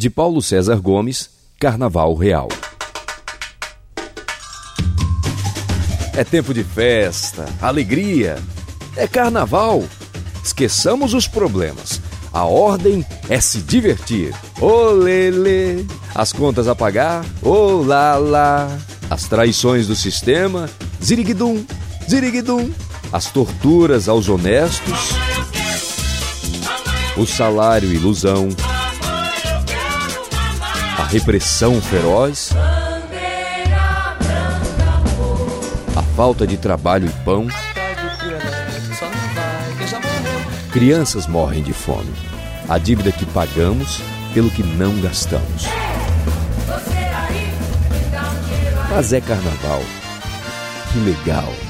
De Paulo César Gomes, Carnaval Real. É tempo de festa, alegria. É carnaval. Esqueçamos os problemas. A ordem é se divertir. Olele! As contas a pagar, olala! As traições do sistema, ziriguidum, ziriguidum. As torturas aos honestos, o salário ilusão, repressão feroz, a falta de trabalho e pão. Crianças morrem de fome. A dívida que pagamos pelo que não gastamos. Mas é carnaval. Que legal!